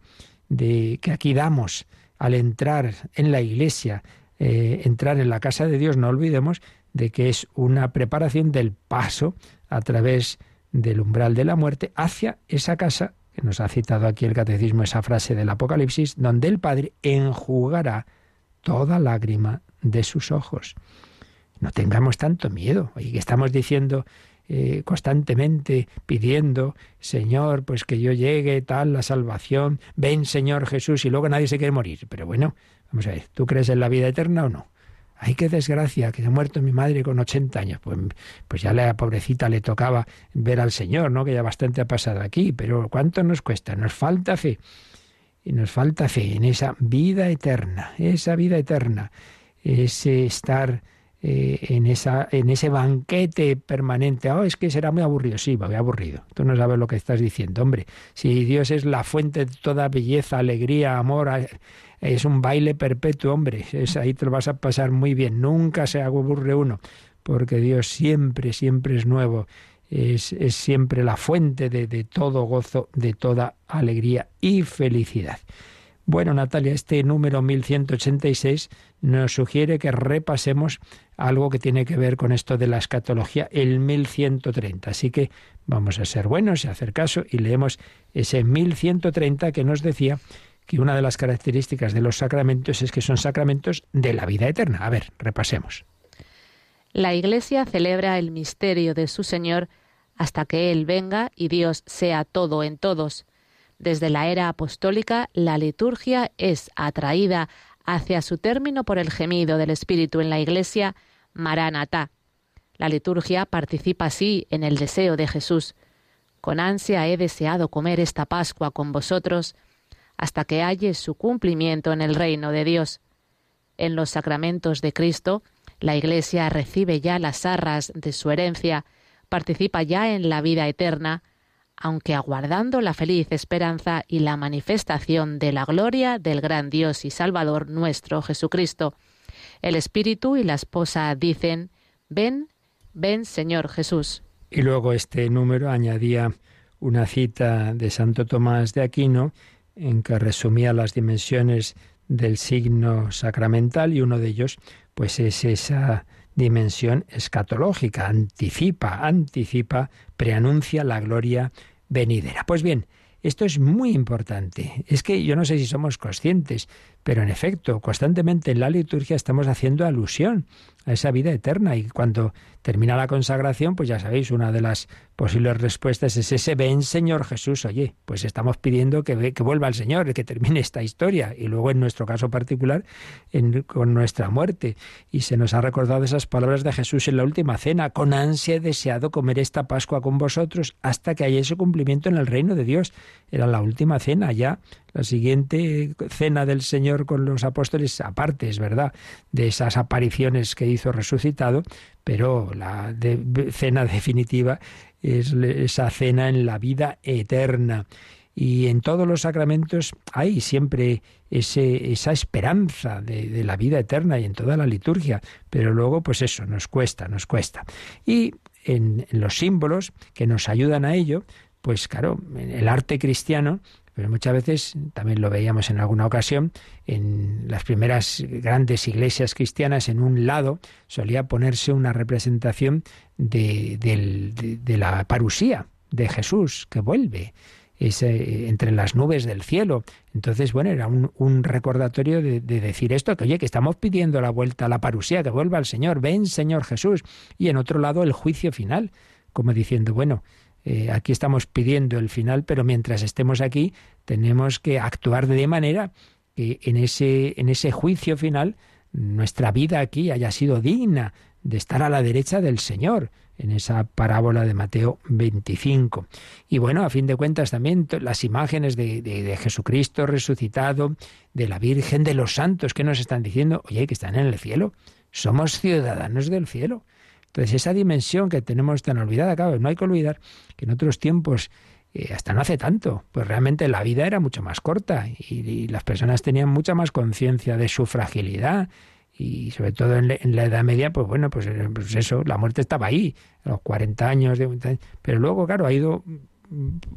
de que aquí damos al entrar en la iglesia, eh, entrar en la casa de Dios, no olvidemos de que es una preparación del paso a través del umbral de la muerte hacia esa casa que nos ha citado aquí el catecismo, esa frase del Apocalipsis, donde el Padre enjugará toda lágrima de sus ojos. No tengamos tanto miedo. Y que estamos diciendo eh, constantemente pidiendo, Señor, pues que yo llegue, tal, la salvación, ven Señor Jesús, y luego nadie se quiere morir. Pero bueno, vamos a ver, ¿tú crees en la vida eterna o no? ay, qué desgracia, que ha muerto mi madre con 80 años. Pues, pues ya la pobrecita le tocaba ver al Señor, ¿no? Que ya bastante ha pasado aquí, pero ¿cuánto nos cuesta? Nos falta fe. Y nos falta fe en esa vida eterna, esa vida eterna, ese estar eh, en, esa, en ese banquete permanente. Oh, es que será muy aburrido. Sí, muy aburrido. Tú no sabes lo que estás diciendo, hombre. Si Dios es la fuente de toda belleza, alegría, amor, es un baile perpetuo, hombre. Es, ahí te lo vas a pasar muy bien. Nunca se aburre uno, porque Dios siempre, siempre es nuevo. Es, es siempre la fuente de, de todo gozo, de toda alegría y felicidad. Bueno, Natalia, este número 1186 nos sugiere que repasemos algo que tiene que ver con esto de la escatología, el 1130. Así que vamos a ser buenos y hacer caso y leemos ese 1130 que nos decía que una de las características de los sacramentos es que son sacramentos de la vida eterna. A ver, repasemos. La Iglesia celebra el misterio de su Señor hasta que Él venga y Dios sea todo en todos. Desde la era apostólica, la liturgia es atraída hacia su término por el gemido del Espíritu en la Iglesia, Maranatá. La liturgia participa así en el deseo de Jesús. Con ansia he deseado comer esta Pascua con vosotros, hasta que halle su cumplimiento en el reino de Dios. En los sacramentos de Cristo, la Iglesia recibe ya las arras de su herencia, participa ya en la vida eterna, aunque aguardando la feliz esperanza y la manifestación de la gloria del gran Dios y Salvador nuestro Jesucristo. El Espíritu y la esposa dicen, ven, ven Señor Jesús. Y luego este número añadía una cita de Santo Tomás de Aquino en que resumía las dimensiones del signo sacramental y uno de ellos pues es esa dimensión escatológica, anticipa, anticipa, preanuncia la gloria venidera. Pues bien, esto es muy importante. Es que yo no sé si somos conscientes, pero en efecto, constantemente en la liturgia estamos haciendo alusión a esa vida eterna y cuando termina la consagración, pues ya sabéis, una de las posibles respuestas es ese ven Señor Jesús. Oye, pues estamos pidiendo que, que vuelva el Señor, que termine esta historia. Y luego en nuestro caso particular, con nuestra muerte. Y se nos ha recordado esas palabras de Jesús en la última cena. Con ansia he deseado comer esta Pascua con vosotros hasta que haya ese cumplimiento en el reino de Dios. Era la última cena ya la siguiente cena del Señor con los apóstoles, aparte, es verdad, de esas apariciones que hizo resucitado, pero la cena definitiva es esa cena en la vida eterna. Y en todos los sacramentos hay siempre ese, esa esperanza de, la vida eterna y en toda la liturgia. Pero luego, pues eso, nos cuesta, nos cuesta. Y en, en los símbolos que nos ayudan a ello, pues claro, el arte cristiano Pero muchas veces, también lo veíamos en alguna ocasión, en las primeras grandes iglesias cristianas, en un lado solía ponerse una representación de, la parusía de Jesús que vuelve entre las nubes del cielo. Entonces, bueno, era un, recordatorio de, decir esto, que oye, que estamos pidiendo la vuelta a la parusía, que vuelva el Señor, ven Señor Jesús. Y en otro lado el juicio final, como diciendo, bueno, eh, aquí estamos pidiendo el final, pero mientras estemos aquí tenemos que actuar de manera que en ese, en ese juicio final nuestra vida aquí haya sido digna de estar a la derecha del Señor en esa parábola de Mateo 25. Y bueno, a fin de cuentas también las imágenes de, de, Jesucristo resucitado, de la Virgen, de los santos que nos están diciendo, oye, que están en el cielo, somos ciudadanos del cielo. Entonces esa dimensión que tenemos tan olvidada, claro, no hay que olvidar que en otros tiempos eh, hasta no hace tanto, pues realmente la vida era mucho más corta y las personas tenían mucha más conciencia de su fragilidad y sobre todo en, la Edad Media, pues bueno, pues, eh, pues, eso, la muerte estaba ahí, a los 40 años, pero luego, claro, ha ido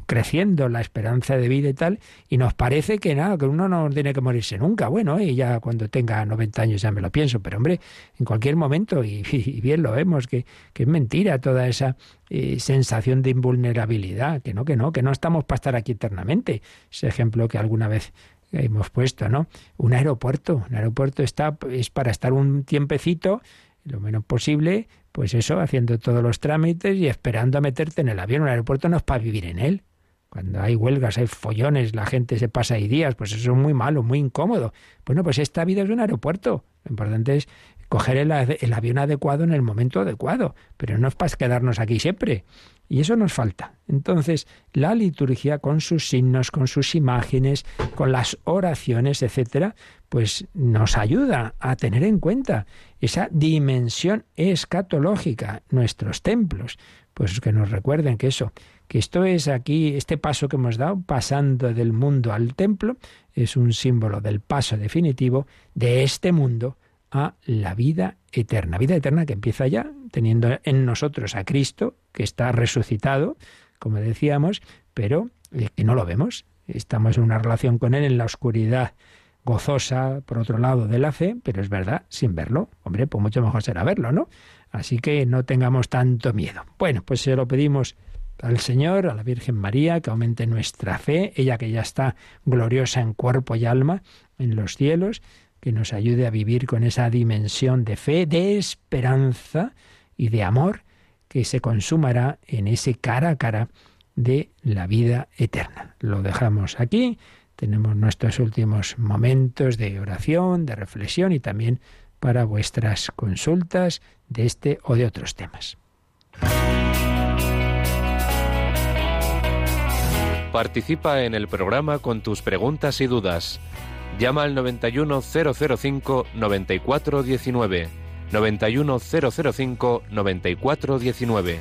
creciendo la esperanza de vida y tal, y nos parece que nada, que uno no tiene que morirse nunca. Bueno, y ya cuando tenga 90 años ya me lo pienso, pero hombre, en cualquier momento, y, bien lo vemos, que, que, es mentira toda esa eh, sensación de invulnerabilidad, que no, que no, que no estamos para estar aquí eternamente. Ese ejemplo que alguna vez hemos puesto, ¿no? Un aeropuerto, un aeropuerto está es para estar un tiempecito, lo menos posible, pues eso, haciendo todos los trámites y esperando a meterte en el avión. Un aeropuerto no es para vivir en él. Cuando hay huelgas, hay follones, la gente se pasa ahí días, pues eso es muy malo, muy incómodo. Bueno, pues esta vida es un aeropuerto. Lo importante es coger el, el avión adecuado en el momento adecuado, pero no es para quedarnos aquí siempre. Y eso nos falta. Entonces, la liturgia con sus signos, con sus imágenes, con las oraciones, etcétera, pues nos ayuda a tener en cuenta esa dimensión escatológica, nuestros templos, pues que nos recuerden que eso, que esto es aquí, este paso que hemos dado, pasando del mundo al templo, es un símbolo del paso definitivo de este mundo a la vida eterna. Vida eterna que empieza ya teniendo en nosotros a Cristo, que está resucitado, como decíamos, pero eh, que no lo vemos. Estamos en una relación con Él en la oscuridad gozosa, por otro lado, de la fe, pero es verdad, sin verlo. Hombre, pues mucho mejor será verlo, ¿no? Así que no tengamos tanto miedo. Bueno, pues se lo pedimos al Señor, a la Virgen María, que aumente nuestra fe, ella que ya está gloriosa en cuerpo y alma en los cielos, que nos ayude a vivir con esa dimensión de fe, de esperanza y de amor que se consumará en ese cara a cara de la vida eterna. Lo dejamos aquí, tenemos nuestros últimos momentos de oración, de reflexión y también para vuestras consultas de este o de otros temas. Participa en el programa con tus preguntas y dudas Llama al 91005 9419. 91005 9419.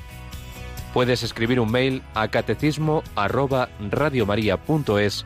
Puedes escribir un mail a catecismo arroba radiomaria.es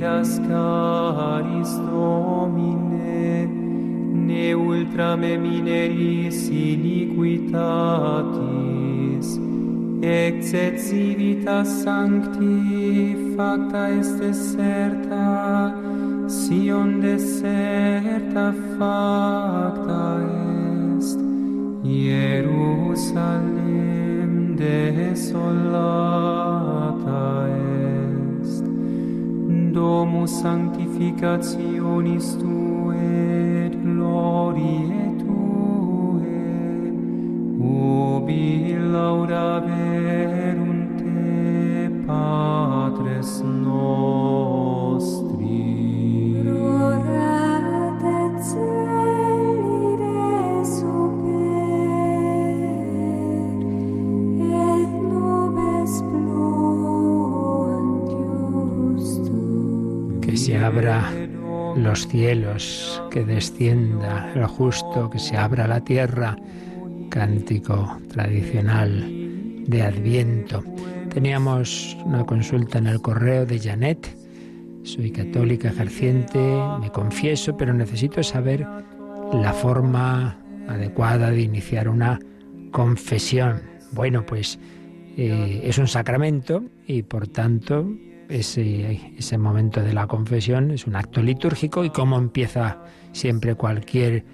miras caris domine, ne ultra me mineris iniquitatis, ex et civitas sancti facta est deserta, Sion deserta facta est, Jerusalem desolata est. Domus sanctificationis tu et gloriae tue, ubi laudaverum te, Patres nostri. Se abra los cielos, que descienda el justo, que se abra la tierra, cántico tradicional de Adviento. Teníamos una consulta en el correo de Janet. Soy católica ejerciente, me confieso, pero necesito saber la forma adecuada de iniciar una confesión. Bueno, pues eh, es un sacramento y por tanto ese, ese momento de la confesión es un acto litúrgico y cómo empieza siempre cualquier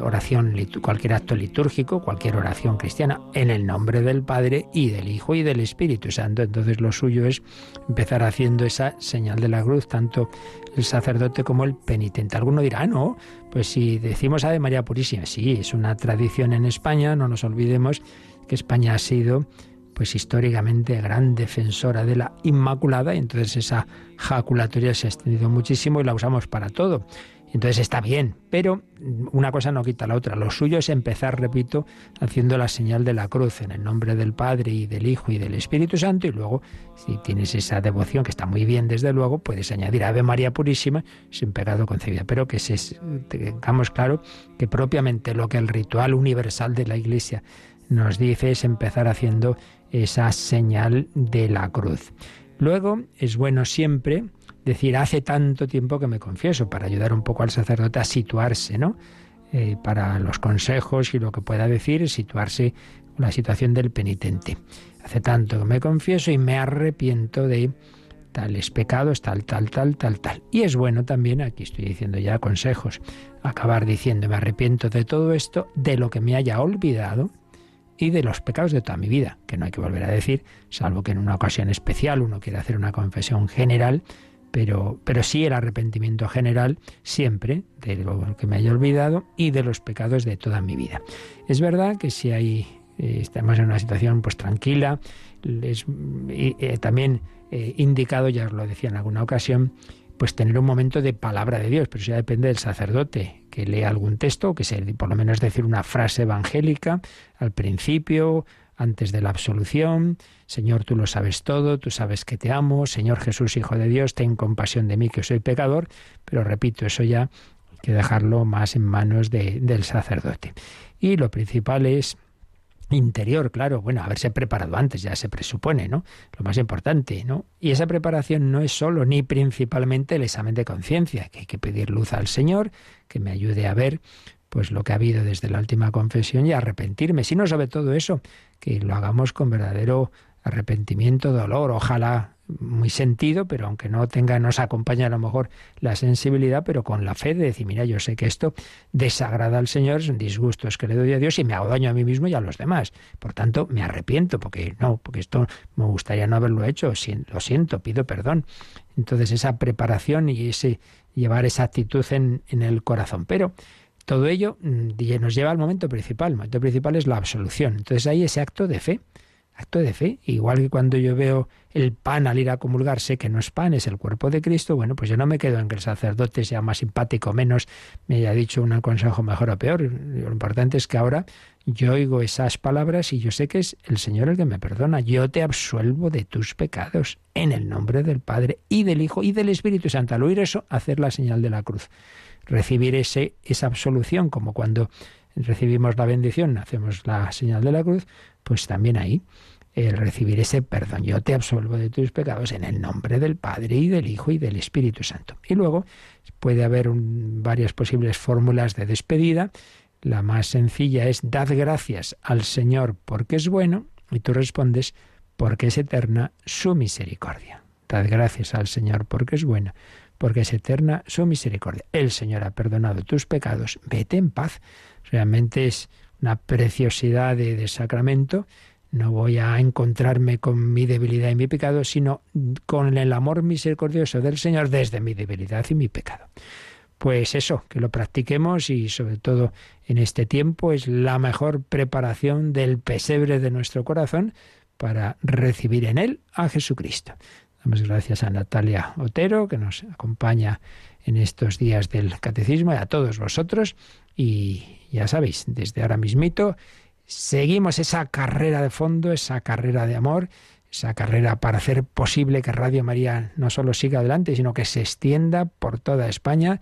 oración, cualquier acto litúrgico, cualquier oración cristiana, en el nombre del Padre y del Hijo y del Espíritu Santo. Entonces lo suyo es empezar haciendo esa señal de la cruz, tanto el sacerdote como el penitente. Alguno dirá, ah, no, pues si decimos Ave María Purísima, sí, es una tradición en España, no nos olvidemos que España ha sido pues históricamente gran defensora de la Inmaculada, y entonces esa jaculatoria se ha extendido muchísimo y la usamos para todo. Entonces está bien, pero una cosa no quita la otra. Lo suyo es empezar, repito, haciendo la señal de la cruz en el nombre del Padre y del Hijo y del Espíritu Santo y luego, si tienes esa devoción, que está muy bien desde luego, puedes añadir Ave María Purísima sin pecado concebida. Pero que se, tengamos claro que propiamente lo que el ritual universal de la Iglesia nos dice es empezar haciendo esa señal de la cruz. Luego es bueno siempre decir, hace tanto tiempo que me confieso, para ayudar un poco al sacerdote a situarse, ¿no? Eh, para los consejos y lo que pueda decir, situarse la situación del penitente. Hace tanto que me confieso y me arrepiento de tales pecados, tal, tal, tal, tal, tal. Y es bueno también, aquí estoy diciendo ya consejos, acabar diciendo, me arrepiento de todo esto, de lo que me haya olvidado, y de los pecados de toda mi vida, que no hay que volver a decir, salvo que en una ocasión especial uno quiere hacer una confesión general, pero, pero sí el arrepentimiento general siempre de lo que me haya olvidado y de los pecados de toda mi vida. Es verdad que si hay, eh, estamos en una situación pues tranquila, es eh, también eh, indicado, ya os lo decía en alguna ocasión, pues tener un momento de palabra de Dios, pero eso ya depende del sacerdote, que lea algún texto, que por lo menos decir una frase evangélica al principio, antes de la absolución. Señor, tú lo sabes todo, tú sabes que te amo. Señor Jesús, Hijo de Dios, ten compasión de mí, que soy pecador. Pero repito, eso ya hay que dejarlo más en manos del sacerdote. Y lo principal es interior, claro, bueno, haberse preparado antes, ya se presupone, ¿no? Lo más importante, ¿no? Y esa preparación no es solo ni principalmente el examen de conciencia, que hay que pedir luz al Señor, que me ayude a ver pues lo que ha habido desde la última confesión y arrepentirme, sino sobre todo eso, que lo hagamos con verdadero arrepentimiento, dolor, ojalá muy sentido, pero aunque no tenga, nos acompaña a lo mejor la sensibilidad, pero con la fe de decir, mira, yo sé que esto desagrada al Señor, son disgustos que le doy a Dios y me hago daño a mí mismo y a los demás. Por tanto, me arrepiento, porque no, porque esto me gustaría no haberlo hecho, lo siento, pido perdón. Entonces, esa preparación y ese llevar esa actitud en, en el corazón. Pero todo ello mm, nos lleva al momento principal. El momento principal es la absolución. Entonces, hay ese acto de fe acto de fe. Igual que cuando yo veo el pan al ir a comulgar, sé que no es pan, es el cuerpo de Cristo, bueno, pues yo no me quedo en que el sacerdote sea más simpático o menos, me haya dicho un consejo mejor o peor. Lo importante es que ahora yo oigo esas palabras y yo sé que es el Señor el que me perdona. Yo te absuelvo de tus pecados en el nombre del Padre y del Hijo y del Espíritu Santo. Al oír eso, hacer la señal de la cruz. Recibir ese, esa absolución, como cuando recibimos la bendición, hacemos la señal de la cruz, pues también ahí el recibir ese perdón. Yo te absolvo de tus pecados en el nombre del Padre y del Hijo y del Espíritu Santo. Y luego puede haber varias posibles fórmulas de despedida. La más sencilla es dad gracias al Señor porque es bueno y tú respondes porque es eterna su misericordia. Dad gracias al Señor porque es bueno, porque es eterna su misericordia. El Señor ha perdonado tus pecados, vete en paz. Realmente es una preciosidad de, sacramento. No voy a encontrarme con mi debilidad y mi pecado, sino con el amor misericordioso del Señor desde mi debilidad y mi pecado. Pues eso, que lo practiquemos y sobre todo en este tiempo es la mejor preparación del pesebre de nuestro corazón para recibir en él a Jesucristo. Damos gracias a Natalia Otero, que nos acompaña en estos días del catecismo, y a todos vosotros. Y ya sabéis, desde ahora mismito seguimos esa carrera de fondo, esa carrera de amor, esa carrera para hacer posible que Radio María no solo siga adelante, sino que se extienda por toda España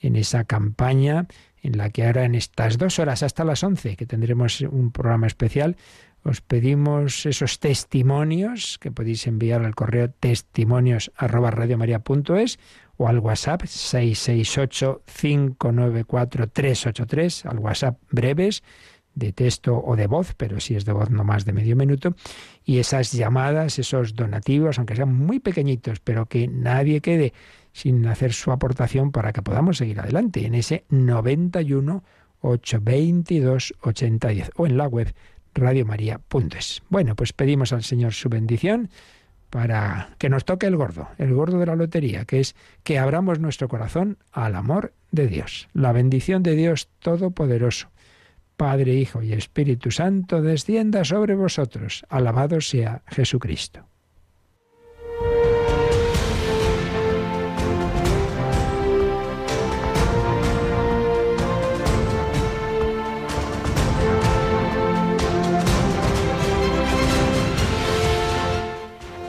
en esa campaña en la que ahora en estas dos horas hasta las once, que tendremos un programa especial, os pedimos esos testimonios que podéis enviar al correo testimonios o al WhatsApp 668-594-383, al WhatsApp breves de texto o de voz, pero si es de voz no más de medio minuto, y esas llamadas, esos donativos, aunque sean muy pequeñitos, pero que nadie quede sin hacer su aportación para que podamos seguir adelante en ese 91 822 8010 o en la web radiomaria.es. Bueno, pues pedimos al Señor su bendición para que nos toque el gordo, el gordo de la lotería, que es que abramos nuestro corazón al amor de Dios. La bendición de Dios Todopoderoso, Padre, Hijo y Espíritu Santo, descienda sobre vosotros. Alabado sea Jesucristo.